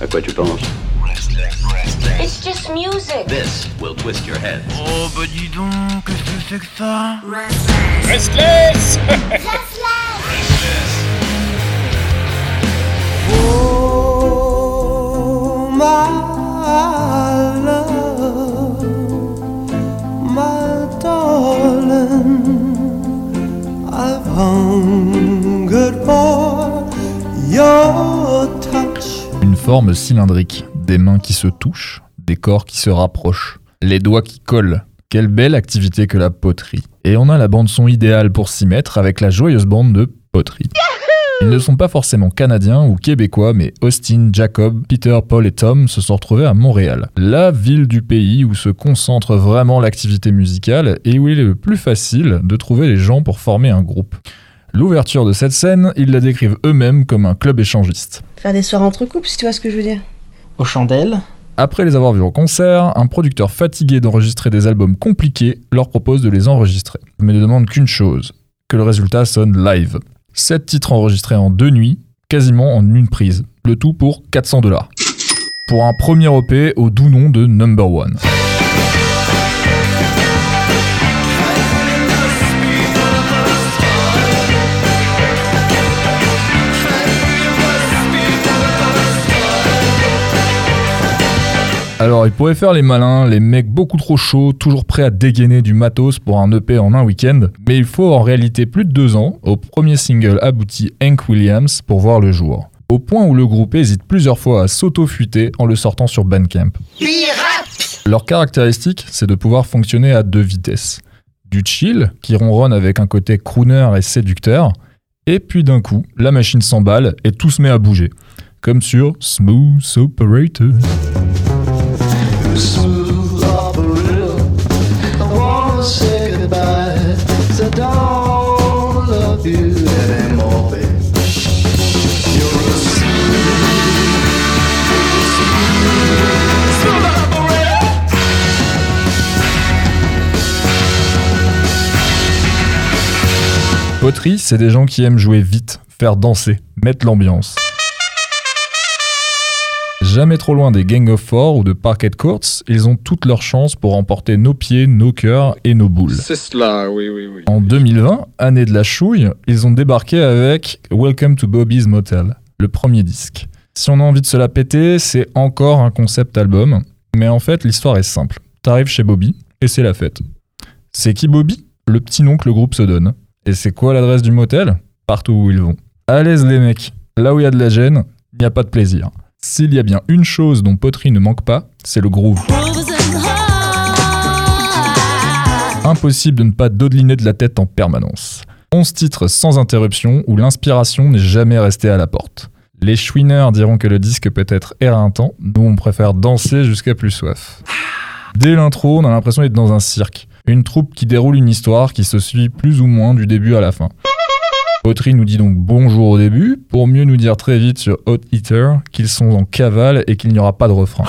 À quoi tu penses It's just music. This will twist your head. Oh bah dis donc, qu'est-ce que c'est que ça Restless Oh, my love, my darling, I've hungered forme cylindrique, des mains qui se touchent, des corps qui se rapprochent, les doigts qui collent. Quelle belle activité que la poterie. Et on a la bande son idéale pour s'y mettre avec la joyeuse bande de poterie. Ils ne sont pas forcément canadiens ou québécois, mais Austin, Jacob, Peter, Paul et Tom se sont retrouvés à Montréal, la ville du pays où se concentre vraiment l'activité musicale et où il est le plus facile de trouver les gens pour former un groupe. L'ouverture de cette scène, ils la décrivent eux-mêmes comme un club échangiste. Faire des soirées entre couples, si tu vois ce que je veux dire. Aux chandelles Après les avoir vus en concert, un producteur fatigué d'enregistrer des albums compliqués leur propose de les enregistrer, mais ne demande qu'une chose, que le résultat sonne live. 7 titres enregistrés en deux nuits, quasiment en une prise, le tout pour 400 dollars. Pour un premier EP au doux nom de Number One. Alors, ils pourraient faire les malins, les mecs beaucoup trop chauds, toujours prêts à dégainer du matos pour un EP en un week-end, mais il faut en réalité plus de deux ans au premier single abouti Hank Williams pour voir le jour. Au point où le groupe hésite plusieurs fois à s'auto-fuiter en le sortant sur Bandcamp. Leur caractéristique, c'est de pouvoir fonctionner à deux vitesses. Du chill, qui ronronne avec un côté crooner et séducteur, et puis d'un coup, la machine s'emballe et tout se met à bouger. Comme sur Smooth Operator. Poterie, c'est des gens qui aiment jouer vite, faire danser, mettre l'ambiance. Jamais trop loin des Gang of Four ou de Parquet Courts, ils ont toutes leurs chances pour remporter nos pieds, nos cœurs et nos boules. C'est cela, oui, oui, oui. En 2020, année de la chouille, ils ont débarqué avec Welcome to Bobby's Motel, le premier disque. Si on a envie de se la péter, c'est encore un concept album, mais en fait l'histoire est simple. T'arrives chez Bobby et c'est la fête. C'est qui Bobby? Le petit nom que le groupe se donne. Et c'est quoi l'adresse du motel? Partout où ils vont. À l'aise les mecs, là où il y a de la gêne, il n'y a pas de plaisir. S'il y a bien une chose dont Poterie ne manque pas, c'est le groove. Impossible de ne pas dodeliner de la tête en permanence. 11 titres sans interruption où l'inspiration n'est jamais restée à la porte. Les chouineurs diront que le disque peut être éreintant, nous on préfère danser jusqu'à plus soif. Dès l'intro, on a l'impression d'être dans un cirque. Une troupe qui déroule une histoire qui se suit plus ou moins du début à la fin. Autry nous dit donc bonjour au début, pour mieux nous dire très vite sur Hot Eater qu'ils sont en cavale et qu'il n'y aura pas de refrain.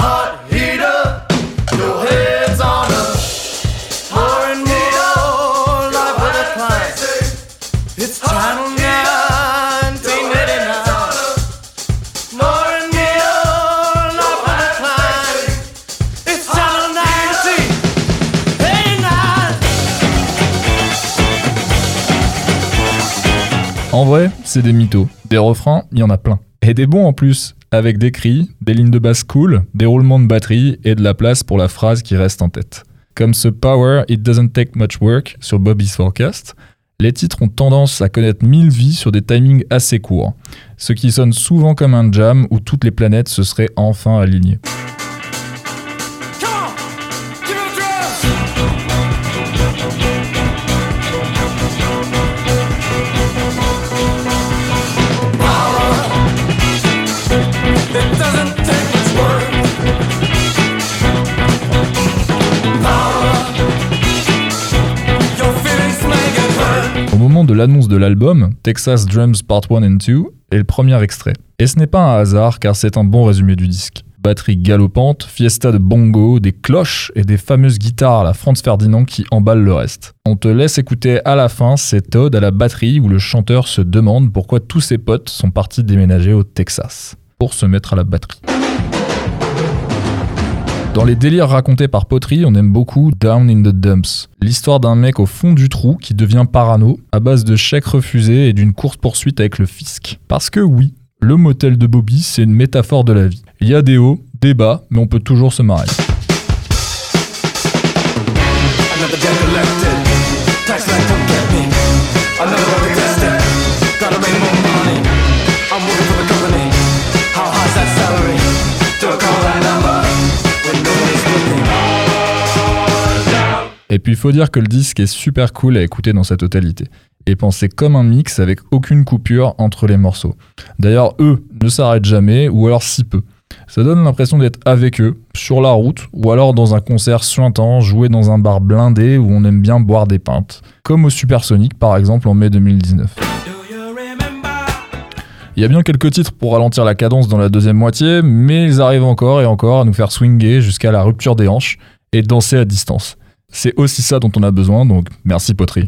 En vrai, c'est des mythos. Des refrains, il y en a plein. Et des bons en plus, avec des cris, des lignes de basse cool, des roulements de batterie et de la place pour la phrase qui reste en tête. Comme ce Power It Doesn't Take Much Work sur Bobby's Forecast, les titres ont tendance à connaître mille vies sur des timings assez courts, ce qui sonne souvent comme un jam où toutes les planètes se seraient enfin alignées. De l'annonce de l'album, Texas Drums Part 1 and 2 est le premier extrait. Et ce n'est pas un hasard car c'est un bon résumé du disque. Batterie galopante, fiesta de bongo, des cloches et des fameuses guitares à la Franz Ferdinand qui emballent le reste. On te laisse écouter à la fin cette ode à la batterie où le chanteur se demande pourquoi tous ses potes sont partis déménager au Texas pour se mettre à la batterie. Dans les délires racontés par Pottery, on aime beaucoup Down in the Dumps, l'histoire d'un mec au fond du trou qui devient parano à base de chèques refusés et d'une course-poursuite avec le fisc. Parce que oui, le motel de Bobby, c'est une métaphore de la vie. Il y a des hauts, des bas, mais on peut toujours se marrer. Et puis il faut dire que le disque est super cool à écouter dans sa totalité. Et pensé comme un mix avec aucune coupure entre les morceaux. D'ailleurs, eux ne s'arrêtent jamais, ou alors si peu. Ça donne l'impression d'être avec eux, sur la route, ou alors dans un concert suintant, joué dans un bar blindé où on aime bien boire des pintes. Comme au Supersonic par exemple en mai 2019. Do you remember? Il y a bien quelques titres pour ralentir la cadence dans la deuxième moitié, mais ils arrivent encore et encore à nous faire swinger jusqu'à la rupture des hanches et danser à distance. C'est aussi ça dont on a besoin, donc merci poterie.